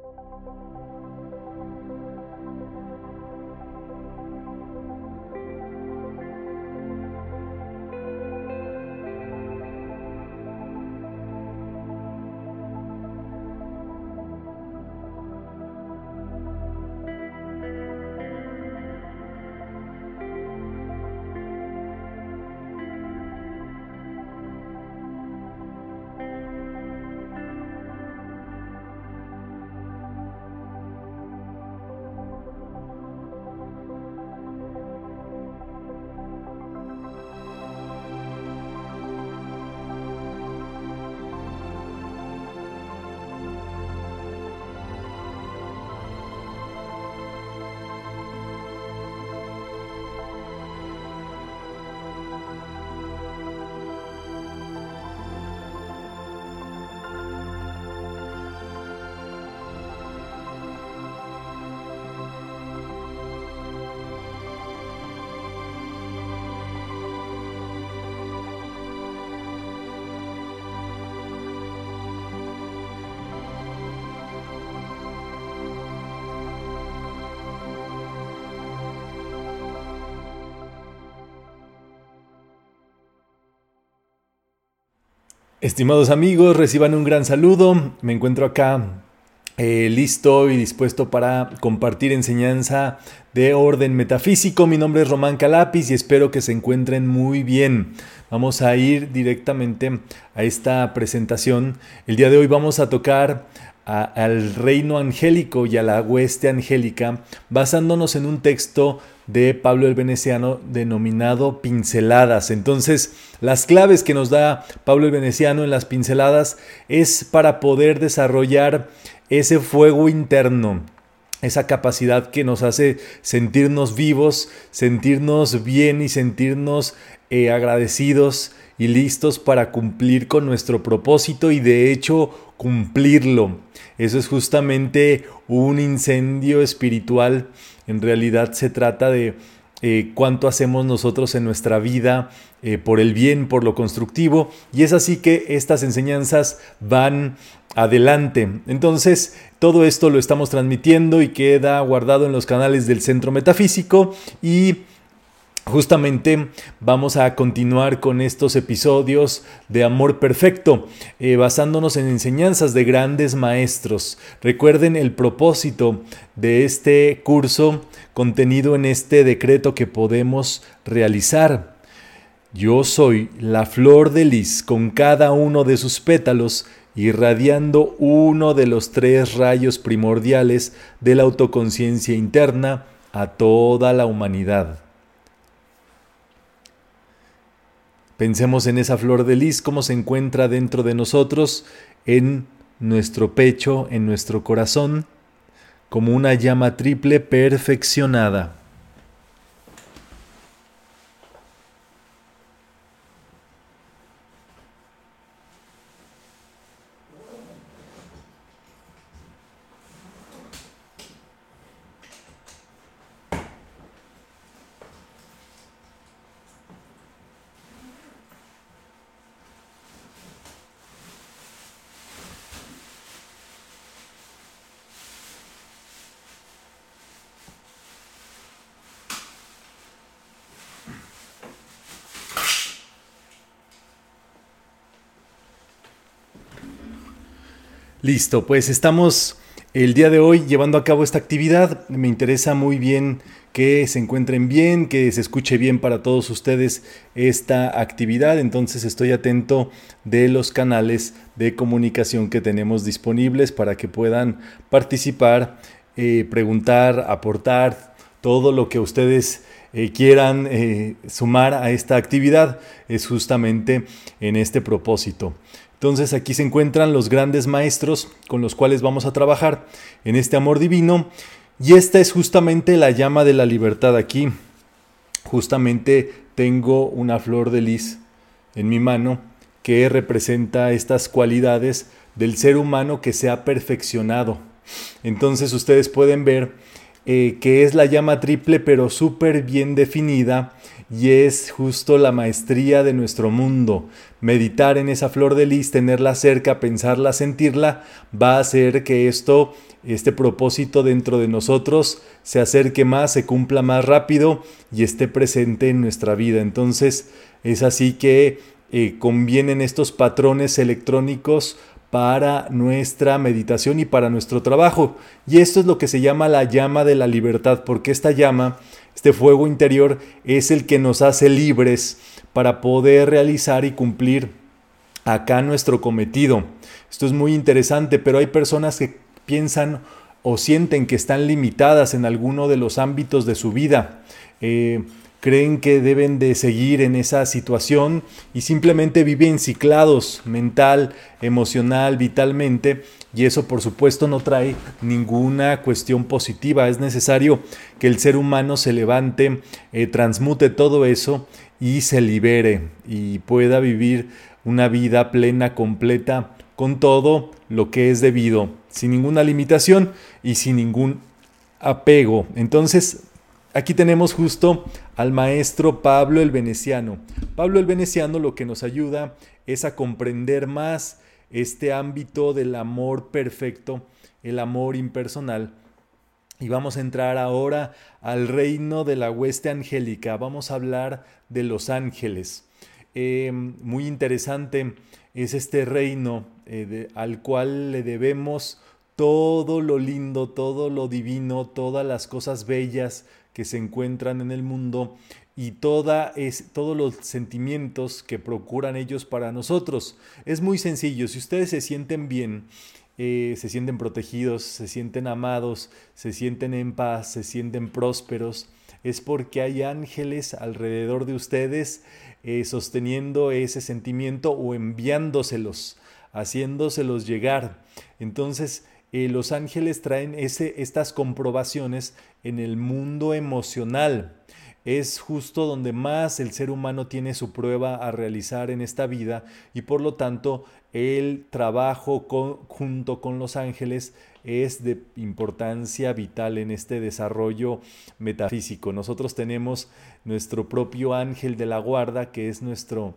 Thank you. Estimados amigos, reciban un gran saludo. Me encuentro acá eh, listo y dispuesto para compartir enseñanza de orden metafísico. Mi nombre es Román Calapis y espero que se encuentren muy bien. Vamos a ir directamente a esta presentación. El día de hoy vamos a tocar al reino angélico y a la hueste angélica basándonos en un texto de Pablo el Veneciano denominado pinceladas. Entonces, las claves que nos da Pablo el Veneciano en las pinceladas es para poder desarrollar ese fuego interno, esa capacidad que nos hace sentirnos vivos, sentirnos bien y sentirnos eh, agradecidos y listos para cumplir con nuestro propósito y de hecho cumplirlo. Eso es justamente un incendio espiritual en realidad se trata de eh, cuánto hacemos nosotros en nuestra vida eh, por el bien, por lo constructivo. Y es así que estas enseñanzas van adelante. Entonces, todo esto lo estamos transmitiendo y queda guardado en los canales del Centro Metafísico y Justamente vamos a continuar con estos episodios de Amor Perfecto, eh, basándonos en enseñanzas de grandes maestros. Recuerden el propósito de este curso contenido en este decreto que podemos realizar. Yo soy la flor de lis con cada uno de sus pétalos irradiando uno de los tres rayos primordiales de la autoconciencia interna a toda la humanidad. Pensemos en esa flor de lis, cómo se encuentra dentro de nosotros, en nuestro pecho, en nuestro corazón, como una llama triple perfeccionada. Listo, pues estamos el día de hoy llevando a cabo esta actividad. Me interesa muy bien que se encuentren bien, que se escuche bien para todos ustedes esta actividad. Entonces estoy atento de los canales de comunicación que tenemos disponibles para que puedan participar, eh, preguntar, aportar todo lo que ustedes eh, quieran eh, sumar a esta actividad. Es justamente en este propósito. Entonces aquí se encuentran los grandes maestros con los cuales vamos a trabajar en este amor divino. Y esta es justamente la llama de la libertad aquí. Justamente tengo una flor de lis en mi mano que representa estas cualidades del ser humano que se ha perfeccionado. Entonces ustedes pueden ver eh, que es la llama triple pero súper bien definida y es justo la maestría de nuestro mundo. Meditar en esa flor de lis, tenerla cerca, pensarla, sentirla, va a hacer que esto, este propósito dentro de nosotros se acerque más, se cumpla más rápido y esté presente en nuestra vida. Entonces es así que eh, convienen estos patrones electrónicos para nuestra meditación y para nuestro trabajo. Y esto es lo que se llama la llama de la libertad, porque esta llama, este fuego interior, es el que nos hace libres para poder realizar y cumplir acá nuestro cometido. Esto es muy interesante, pero hay personas que piensan o sienten que están limitadas en alguno de los ámbitos de su vida. Eh, creen que deben de seguir en esa situación y simplemente viven ciclados mental, emocional, vitalmente y eso por supuesto no trae ninguna cuestión positiva. Es necesario que el ser humano se levante, eh, transmute todo eso y se libere y pueda vivir una vida plena, completa, con todo lo que es debido, sin ninguna limitación y sin ningún apego. Entonces, Aquí tenemos justo al maestro Pablo el Veneciano. Pablo el Veneciano lo que nos ayuda es a comprender más este ámbito del amor perfecto, el amor impersonal. Y vamos a entrar ahora al reino de la hueste angélica. Vamos a hablar de los ángeles. Eh, muy interesante es este reino eh, al cual le debemos todo lo lindo, todo lo divino, todas las cosas bellas, que se encuentran en el mundo y toda todos los sentimientos que procuran ellos para nosotros. Es muy sencillo, si ustedes se sienten bien, eh, se sienten protegidos, se sienten amados, se sienten en paz, se sienten prósperos, es porque hay ángeles alrededor de ustedes eh, sosteniendo ese sentimiento o enviándoselos, haciéndoselos llegar. Entonces, eh, los ángeles traen ese, estas comprobaciones en el mundo emocional. Es justo donde más el ser humano tiene su prueba a realizar en esta vida y por lo tanto el trabajo junto con los ángeles es de importancia vital en este desarrollo metafísico. Nosotros tenemos nuestro propio ángel de la guarda que es nuestro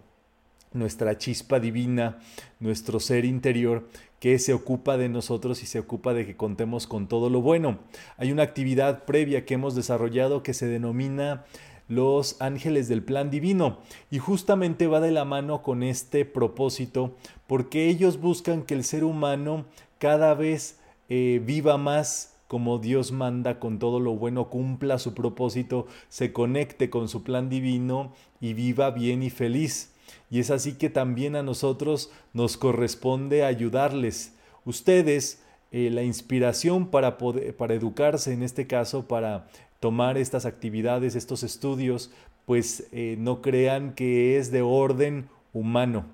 nuestra chispa divina, nuestro ser interior, que se ocupa de nosotros y se ocupa de que contemos con todo lo bueno. Hay una actividad previa que hemos desarrollado que se denomina los ángeles del plan divino y justamente va de la mano con este propósito porque ellos buscan que el ser humano cada vez eh, viva más como Dios manda con todo lo bueno, cumpla su propósito, se conecte con su plan divino y viva bien y feliz. Y es así que también a nosotros nos corresponde ayudarles. Ustedes, eh, la inspiración para, para educarse, en este caso, para tomar estas actividades, estos estudios, pues eh, no crean que es de orden humano.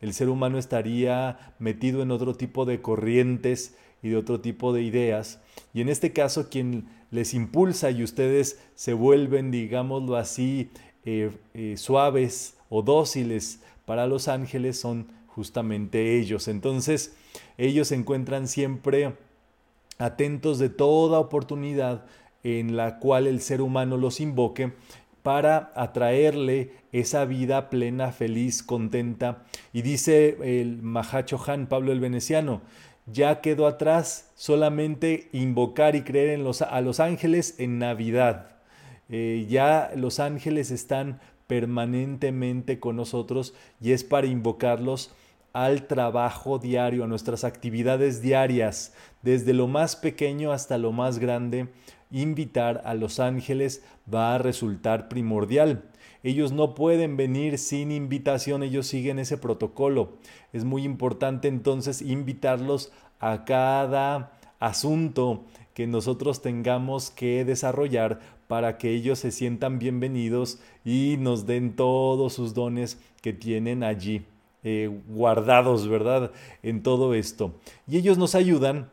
El ser humano estaría metido en otro tipo de corrientes y de otro tipo de ideas. Y en este caso, quien les impulsa y ustedes se vuelven, digámoslo así, eh, suaves o dóciles para los ángeles son justamente ellos. Entonces, ellos se encuentran siempre atentos de toda oportunidad en la cual el ser humano los invoque para atraerle esa vida plena, feliz, contenta. Y dice el Mahacho Han, Pablo el Veneciano, ya quedó atrás solamente invocar y creer en los, a los ángeles en Navidad. Eh, ya los ángeles están permanentemente con nosotros y es para invocarlos al trabajo diario, a nuestras actividades diarias, desde lo más pequeño hasta lo más grande, invitar a los ángeles va a resultar primordial. Ellos no pueden venir sin invitación, ellos siguen ese protocolo. Es muy importante entonces invitarlos a cada asunto que nosotros tengamos que desarrollar para que ellos se sientan bienvenidos y nos den todos sus dones que tienen allí eh, guardados, ¿verdad? En todo esto. Y ellos nos ayudan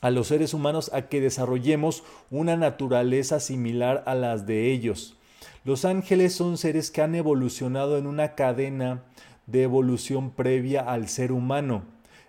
a los seres humanos a que desarrollemos una naturaleza similar a las de ellos. Los ángeles son seres que han evolucionado en una cadena de evolución previa al ser humano.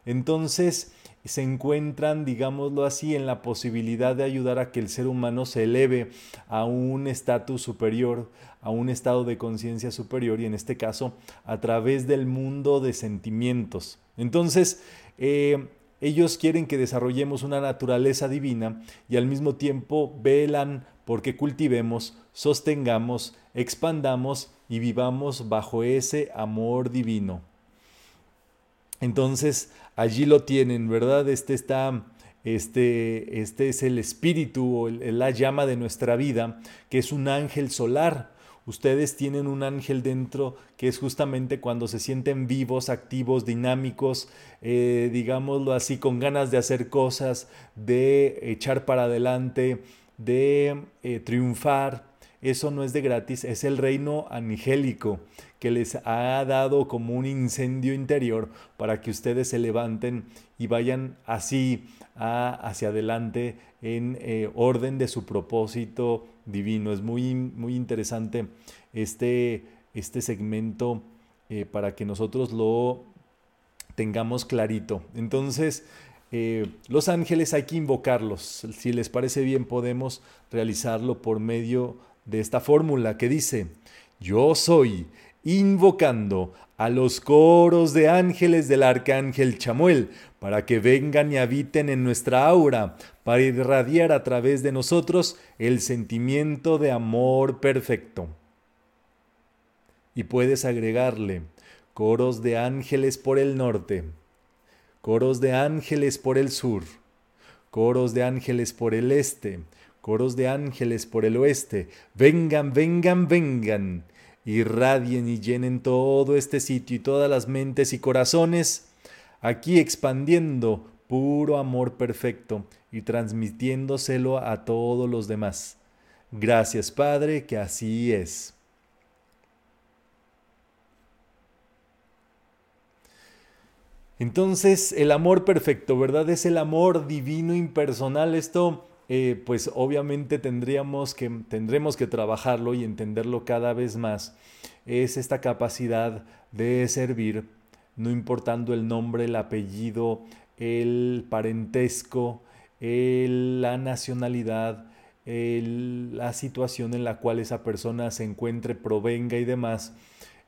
Entonces, se encuentran, digámoslo así, en la posibilidad de ayudar a que el ser humano se eleve a un estatus superior, a un estado de conciencia superior y en este caso a través del mundo de sentimientos. Entonces, eh, ellos quieren que desarrollemos una naturaleza divina y al mismo tiempo velan porque cultivemos, sostengamos, expandamos y vivamos bajo ese amor divino. Entonces, allí lo tienen, ¿verdad? Este está este, este es el espíritu o la llama de nuestra vida, que es un ángel solar. Ustedes tienen un ángel dentro que es justamente cuando se sienten vivos, activos, dinámicos, eh, digámoslo así, con ganas de hacer cosas, de echar para adelante, de eh, triunfar. Eso no es de gratis, es el reino angélico que les ha dado como un incendio interior para que ustedes se levanten y vayan así hacia adelante en eh, orden de su propósito divino. Es muy, muy interesante este, este segmento eh, para que nosotros lo tengamos clarito. Entonces, eh, los ángeles hay que invocarlos. Si les parece bien, podemos realizarlo por medio de esta fórmula que dice, yo soy invocando a los coros de ángeles del arcángel Chamuel, para que vengan y habiten en nuestra aura, para irradiar a través de nosotros el sentimiento de amor perfecto. Y puedes agregarle coros de ángeles por el norte, coros de ángeles por el sur, coros de ángeles por el este, coros de ángeles por el oeste, vengan, vengan, vengan, irradien y llenen todo este sitio y todas las mentes y corazones, aquí expandiendo puro amor perfecto y transmitiéndoselo a todos los demás. Gracias Padre, que así es. Entonces, el amor perfecto, ¿verdad? Es el amor divino impersonal. Esto eh, pues obviamente tendríamos que, tendremos que trabajarlo y entenderlo cada vez más, es esta capacidad de servir, no importando el nombre, el apellido, el parentesco, la nacionalidad, la situación en la cual esa persona se encuentre, provenga y demás.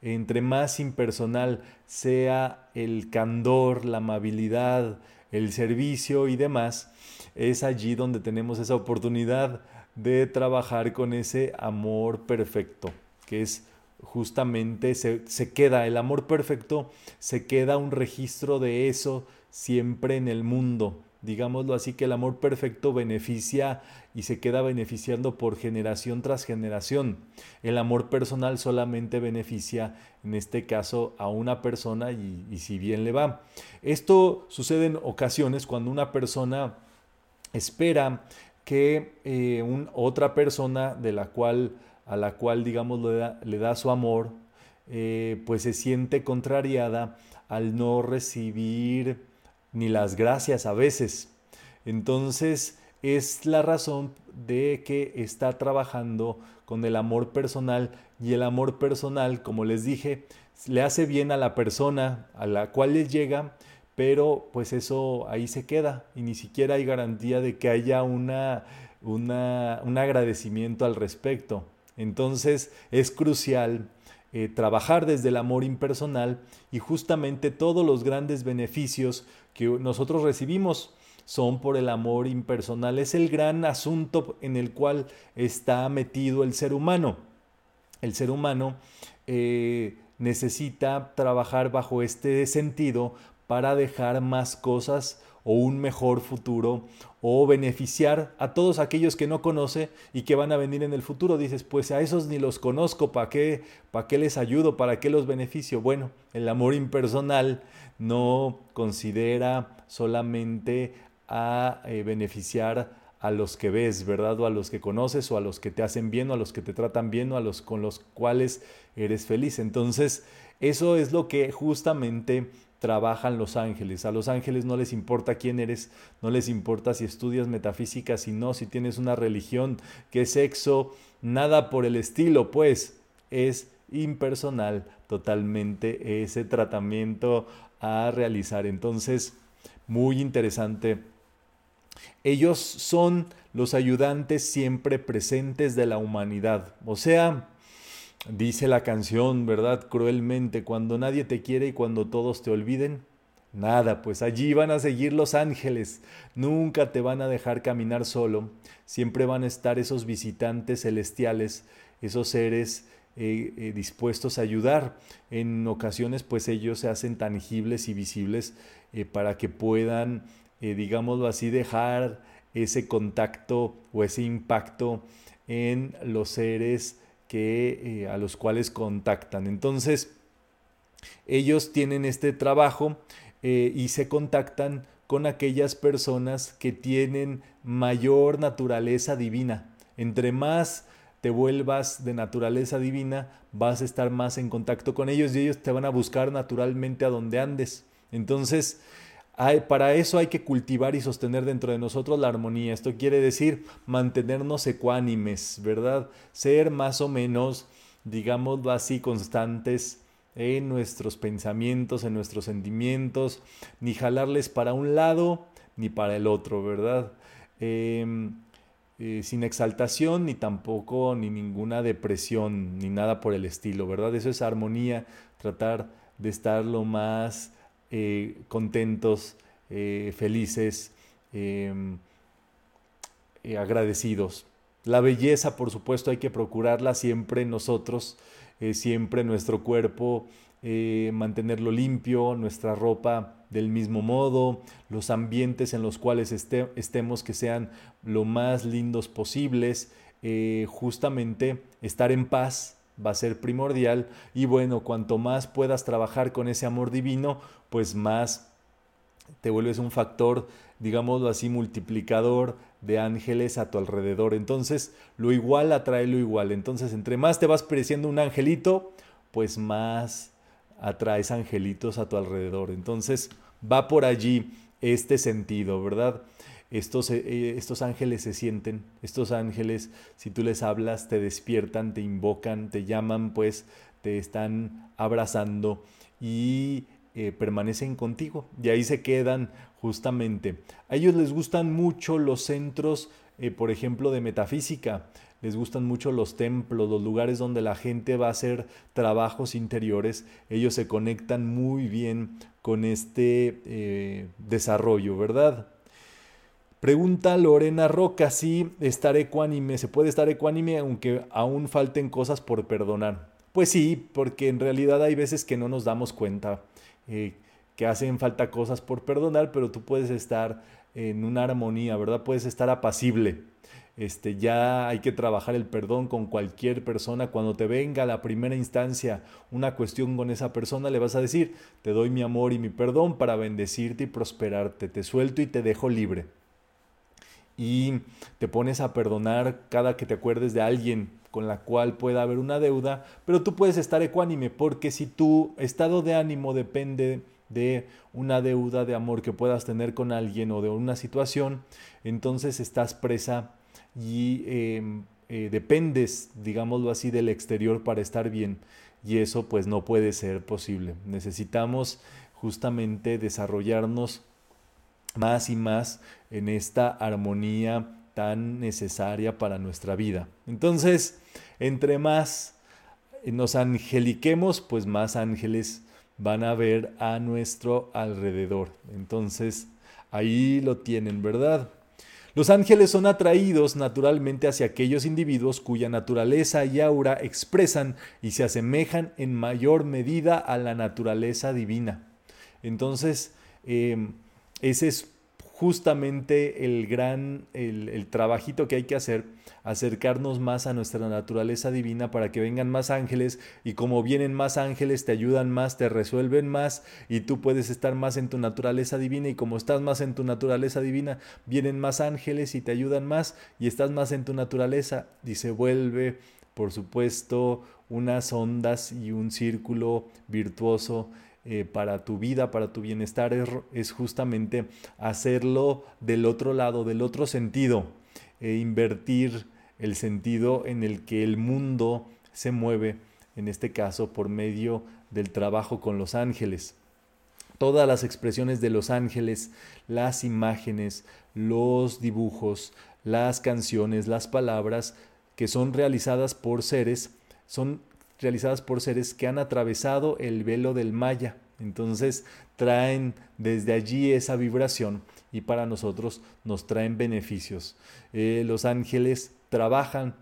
Entre más impersonal sea el candor, la amabilidad, el servicio y demás, es allí donde tenemos esa oportunidad de trabajar con ese amor perfecto, que es justamente, se, se, queda, el amor perfecto, se queda un registro de eso siempre en el mundo. Digámoslo así, que el amor perfecto beneficia y se queda beneficiando por generación tras generación. El amor personal solamente beneficia, en este caso, a una persona y, y si bien le va. Esto sucede en ocasiones cuando una persona espera que eh, otra persona de la cual, a la cual digamos le da, su amor, eh, pues se siente contrariada al no recibir ni las gracias a veces. Entonces es la razón de que está trabajando con el amor personal y el amor personal, como les dije, le hace bien a la persona a la cual le llega, pero pues eso ahí se queda y ni siquiera hay garantía de que haya una, una un agradecimiento al respecto. Entonces es crucial eh, trabajar desde el amor impersonal y justamente todos los grandes beneficios que nosotros recibimos son por el amor impersonal. Es el gran asunto en el cual está metido el ser humano. El ser humano eh, necesita trabajar bajo este sentido para dejar más cosas o un mejor futuro o beneficiar a todos aquellos que no conoce y que van a venir en el futuro. Dices, pues a esos ni los conozco, ¿para qué, ¿para qué les ayudo? ¿Para qué los beneficio? Bueno, el amor impersonal no considera solamente a eh, beneficiar a los que ves, ¿verdad? O a los que conoces, o a los que te hacen bien, o a los que te tratan bien, o a los con los cuales eres feliz. Entonces, eso es lo que justamente trabajan los ángeles. A los ángeles no les importa quién eres, no les importa si estudias metafísica, si no, si tienes una religión, qué sexo, nada por el estilo, pues es impersonal totalmente ese tratamiento a realizar. Entonces, muy interesante. Ellos son los ayudantes siempre presentes de la humanidad. O sea, dice la canción, ¿verdad? Cruelmente, cuando nadie te quiere y cuando todos te olviden, Nada, pues allí van a seguir los ángeles, nunca te van a dejar caminar solo, siempre van a estar esos visitantes celestiales, esos seres eh, eh, dispuestos a ayudar. En ocasiones, pues ellos se hacen tangibles y visibles eh, para que puedan, digámoslo así, dejar ese contacto o ese impacto en los seres que, a los cuales contactan. Entonces, ellos tienen este trabajo eh, y se contactan con aquellas personas que tienen mayor naturaleza divina. Entre más te vuelvas de naturaleza divina, vas a estar más en contacto con ellos y ellos te van a buscar naturalmente a donde andes. Entonces, para eso hay que cultivar y sostener dentro de nosotros la armonía. Esto quiere decir mantenernos ecuánimes, ¿verdad? Ser más o menos, digámoslo así, constantes en nuestros pensamientos, en nuestros sentimientos, ni jalarles para un lado ni para el otro, ¿verdad? Em, eh, sin exaltación ni tampoco ni ninguna depresión ni nada por el estilo, ¿verdad? Eso es armonía, tratar de estar lo más eh, contentos, eh, felices, em, agradecidos. La belleza, por supuesto, hay que procurarla siempre nosotros, eh, siempre nuestro cuerpo, eh, mantenerlo limpio, nuestra ropa del mismo modo, los ambientes en los cuales estemos que sean lo más lindos posibles, eh, justamente estar en paz va a ser primordial y bueno, cuanto más puedas trabajar con ese amor divino, pues más te vuelves un factor, digámoslo así, multiplicador de ángeles a tu alrededor. Entonces, lo igual atrae lo igual. Entonces, entre más te vas pareciendo un angelito, pues más atraes angelitos a tu alrededor. Entonces, va por allí este sentido, ¿verdad? Estos, eh, estos ángeles se sienten, estos ángeles, si tú les hablas, te despiertan, te invocan, te llaman, pues te están abrazando y eh, permanecen contigo y ahí se quedan justamente. A ellos les gustan mucho los centros, eh, por ejemplo, de metafísica. Les gustan mucho los templos, los lugares donde la gente va a hacer trabajos interiores. Ellos se conectan muy bien con este eh, desarrollo, ¿verdad? Pregunta Lorena Roca si estar ecuánime, se puede estar ecuánime aunque aún falten cosas por perdonar. Pues sí, porque en realidad hay veces que no nos damos cuenta. Eh, que hacen falta cosas por perdonar, pero tú puedes estar en una armonía, ¿verdad? Puedes estar apacible. Este, ya hay que trabajar el perdón con cualquier persona. Cuando te venga a la primera instancia una cuestión con esa persona, le vas a decir, te doy mi amor y mi perdón para bendecirte y prosperarte. Te suelto y te dejo libre. Y te pones a perdonar cada que te acuerdes de alguien con la cual pueda haber una deuda, pero tú puedes estar ecuánime porque si tu estado de ánimo depende de una deuda de amor que puedas tener con alguien o de una situación, entonces estás presa y em, eh, dependes, digámoslo así, del exterior para estar bien y eso pues no puede ser posible. Necesitamos justamente desarrollarnos más y más en esta armonía tan necesaria para nuestra vida. Entonces, entre más nos angeliquemos, pues más ángeles van a ver a nuestro alrededor. Entonces, ahí lo tienen, ¿verdad? Los ángeles son atraídos naturalmente hacia aquellos individuos cuya naturaleza y aura expresan y se asemejan en mayor medida a la naturaleza divina. Entonces, eh, ese es justamente el gran, el, trabajito que hay que hacer, acercarnos más a nuestra naturaleza divina para que vengan más ángeles y como vienen más ángeles te ayudan más, te resuelven más y tú puedes estar más en tu naturaleza divina y como estás más en tu naturaleza divina, vienen más ángeles y te ayudan más y estás más en tu naturaleza y se vuelve, por supuesto, unas ondas y un círculo virtuoso eh, para tu vida, para tu bienestar, es, justamente hacerlo del otro lado, del otro sentido, e invertir el sentido en el que el mundo se mueve, en este caso por medio del trabajo con los ángeles. todas las expresiones de los ángeles, las imágenes, los dibujos, las canciones, las palabras que son realizadas por seres, son realizadas por seres que han atravesado el velo del Maya. Entonces traen desde allí esa vibración y para nosotros nos traen beneficios. Eh, los ángeles trabajan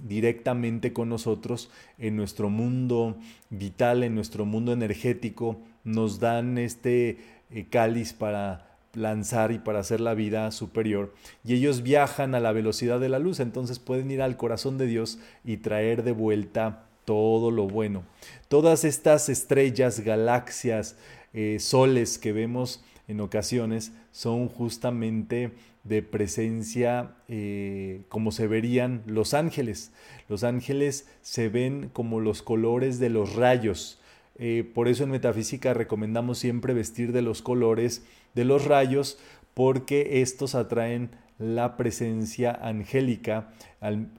directamente con nosotros en nuestro mundo vital, en nuestro mundo energético, nos dan este eh, cáliz para lanzar y para hacer la vida superior. Y ellos viajan a la velocidad de la luz, entonces pueden ir al corazón de Dios y traer de vuelta todo lo bueno. Todas estas estrellas, galaxias, eh, soles que vemos en ocasiones son justamente de presencia eh, como se verían los ángeles. Los ángeles se ven como los colores de los rayos. Eh, por eso en metafísica recomendamos siempre vestir de los colores de los rayos porque estos atraen la presencia angélica,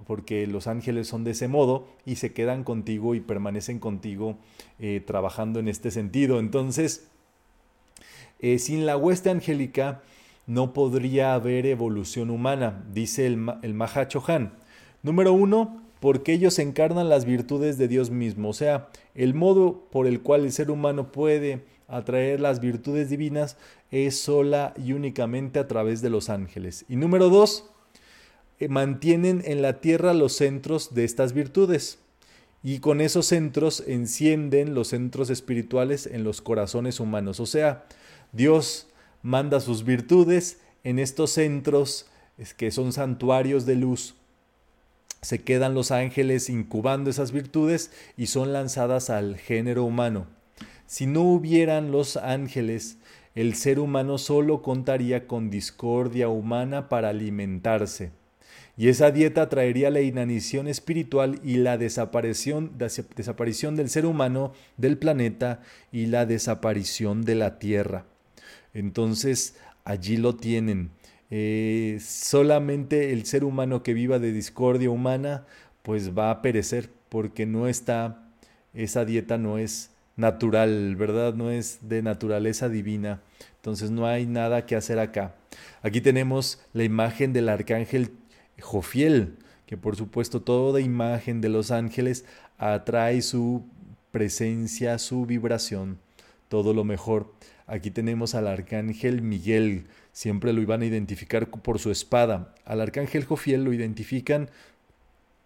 porque los ángeles son de ese modo y se quedan contigo y permanecen contigo eh, trabajando en este sentido. Entonces, eh, sin la hueste angélica no podría haber evolución humana, dice el, el Mahachohan. Número uno, porque ellos encarnan las virtudes de Dios mismo, o sea, el modo por el cual el ser humano puede atraer las virtudes divinas es sola y únicamente a través de los ángeles. Y número dos, eh, mantienen en la tierra los centros de estas virtudes. Y con esos centros encienden los centros espirituales en los corazones humanos. O sea, Dios manda sus virtudes en estos centros que son santuarios de luz. Se quedan los ángeles incubando esas virtudes y son lanzadas al género humano. Si no hubieran los ángeles, el ser humano solo contaría con discordia humana para alimentarse. Y esa dieta traería la inanición espiritual y la desaparición, del ser humano del planeta y la desaparición de la tierra. Entonces, allí lo tienen. Eh, solamente el ser humano que viva de discordia humana, pues va a perecer, porque no está, esa dieta no es natural, ¿verdad? No es de naturaleza divina. Entonces no hay nada que hacer acá. Aquí tenemos la imagen del arcángel Jofiel, que por supuesto toda imagen de los ángeles atrae su presencia, su vibración, todo lo mejor. Aquí tenemos al arcángel Miguel, siempre lo iban a identificar por su espada. Al arcángel Jofiel lo identifican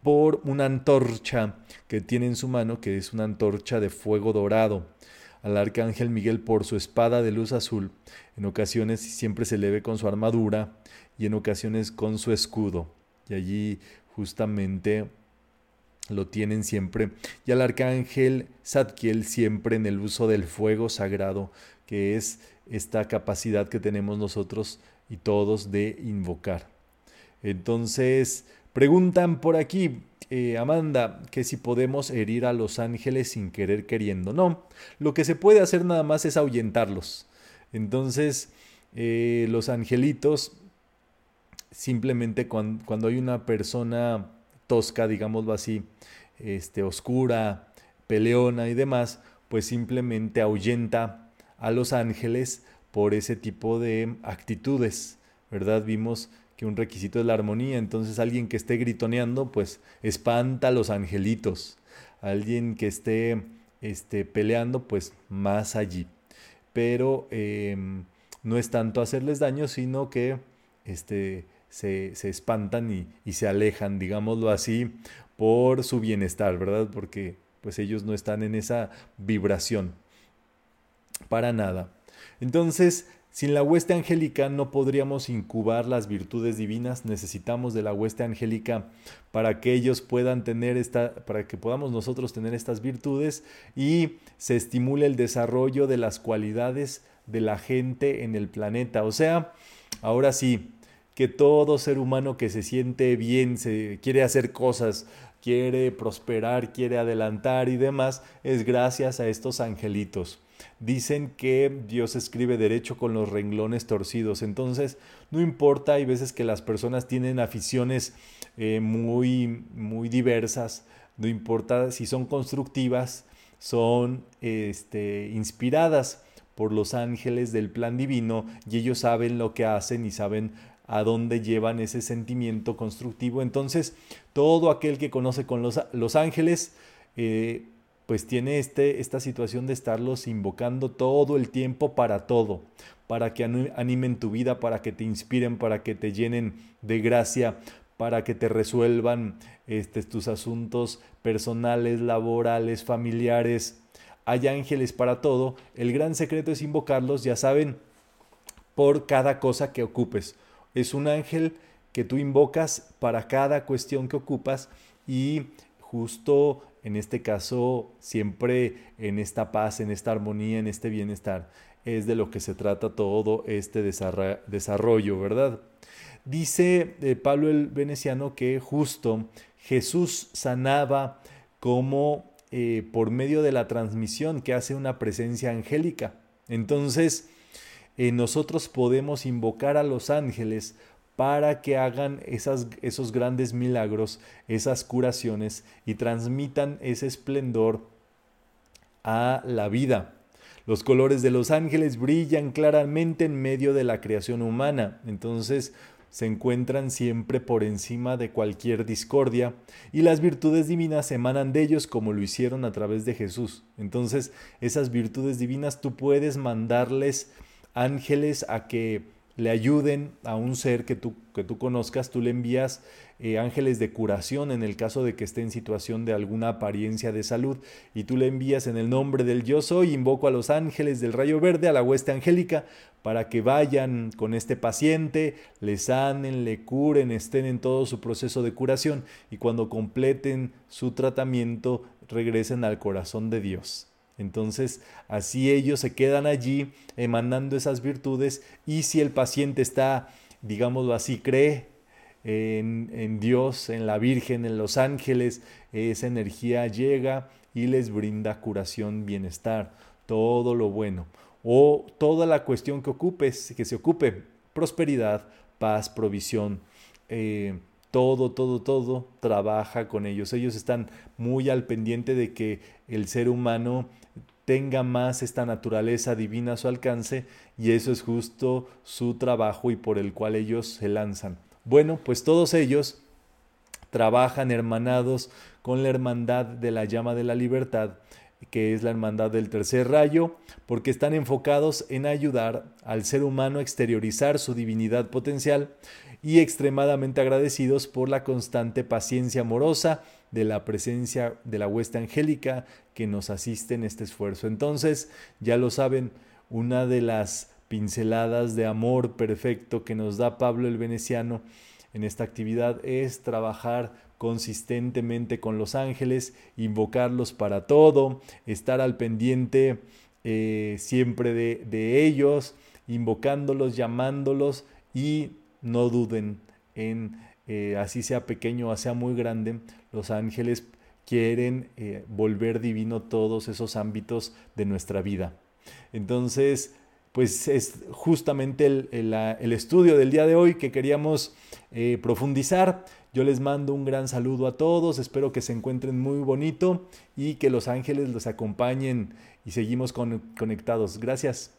por una antorcha que tiene en su mano, que es una antorcha de fuego dorado. Al arcángel Miguel por su espada de luz azul. En ocasiones siempre se le ve con su armadura y en ocasiones con su escudo. Y allí justamente lo tienen siempre. Y al arcángel Zadkiel siempre en el uso del fuego sagrado, que es esta capacidad que tenemos nosotros y todos de invocar. Entonces, Preguntan por aquí, eh, Amanda, que si podemos herir a los ángeles sin querer queriendo. No, lo que se puede hacer nada más es ahuyentarlos. Entonces, eh, los angelitos, simplemente cuando, cuando, hay una persona tosca, digámoslo así, este, oscura, peleona y demás, pues simplemente ahuyenta a los ángeles por ese tipo de actitudes, ¿verdad? Vimos que un requisito es la armonía, entonces alguien que esté gritoneando, pues espanta a los angelitos, alguien que esté este, peleando, pues más allí. Pero em, no es tanto hacerles daño, sino que este, se, espantan y, y, se alejan, digámoslo así, por su bienestar, ¿verdad? Porque pues ellos no están en esa vibración. Para nada. Entonces, sin la hueste angélica no podríamos incubar las virtudes divinas, necesitamos de la hueste angélica para que ellos puedan tener esta, para que podamos nosotros tener estas virtudes y se estimule el desarrollo de las cualidades de la gente en el planeta. O sea, ahora sí, que todo ser humano que se siente bien, se quiere hacer cosas, quiere prosperar, quiere adelantar y demás, es gracias a estos angelitos. Dicen que Dios escribe derecho con los renglones torcidos. Entonces, no importa, hay veces que las personas tienen aficiones eh, muy, muy diversas. No importa si son constructivas, son este, inspiradas por los ángeles del plan divino y ellos saben lo que hacen y saben a dónde llevan ese sentimiento constructivo. Entonces, todo aquel que conoce con los, los ángeles, eh, pues tiene este, esta situación de estarlos invocando todo el tiempo para todo, para que animen tu vida, para que te inspiren, para que te llenen de gracia, para que te resuelvan este, tus asuntos personales, laborales, familiares. Hay ángeles para todo. El gran secreto es invocarlos, ya saben, por cada cosa que ocupes. Es un ángel que tú invocas para cada cuestión que ocupas y justo en este caso siempre en esta paz, en esta armonía, en este bienestar. Es de lo que se trata todo este desarrollo, ¿verdad? Dice eh, Pablo el Veneciano que justo Jesús sanaba como eh, por medio de la transmisión que hace una presencia angélica. Entonces, eh, nosotros podemos invocar a los ángeles para que hagan esos grandes milagros, esas curaciones y transmitan ese esplendor a la vida. Los colores de los ángeles brillan claramente en medio de la creación humana, entonces se encuentran siempre por encima de cualquier discordia y las virtudes divinas emanan de ellos como lo hicieron a través de Jesús. Entonces esas virtudes divinas tú puedes mandarles ángeles a que le ayuden a un ser que tú, que tú conozcas, tú le envías eh, ángeles de curación en el caso de que esté en situación de alguna apariencia de salud y tú le envías en el nombre del yo soy, invoco a los ángeles del rayo verde, a la hueste angélica, para que vayan con este paciente, le sanen, le curen, estén en todo su proceso de curación y cuando completen su tratamiento regresen al corazón de Dios. Entonces, así ellos se quedan allí emanando esas virtudes y si el paciente está, digámoslo así, cree en, Dios, en la Virgen, en los ángeles, esa energía llega y les brinda curación, bienestar, todo lo bueno. O toda la cuestión que ocupes, que se ocupe, prosperidad, paz, provisión. Eh, todo, todo, todo trabaja con ellos. Ellos están muy al pendiente de que el ser humano tenga más esta naturaleza divina a su alcance y eso es justo su trabajo y por el cual ellos se lanzan. Bueno, pues todos ellos trabajan hermanados con la hermandad de la llama de la libertad que es la hermandad del tercer rayo, porque están enfocados en ayudar al ser humano a exteriorizar su divinidad potencial y extremadamente agradecidos por la constante paciencia amorosa de la presencia de la hueste angélica que nos asiste en este esfuerzo. Entonces, ya lo saben, una de las pinceladas de amor perfecto que nos da Pablo el Veneciano en esta actividad es trabajar consistentemente con los ángeles, invocarlos para todo, estar al pendiente eh, siempre de, ellos, invocándolos, llamándolos y no duden en, eh, así sea pequeño o sea muy grande, los ángeles quieren eh, volver divino todos esos ámbitos de nuestra vida. Entonces, pues es justamente el, estudio del día de hoy que queríamos profundizar. Yo les mando un gran saludo a todos, espero que se encuentren muy bonito y que los ángeles los acompañen y seguimos conectados. Gracias.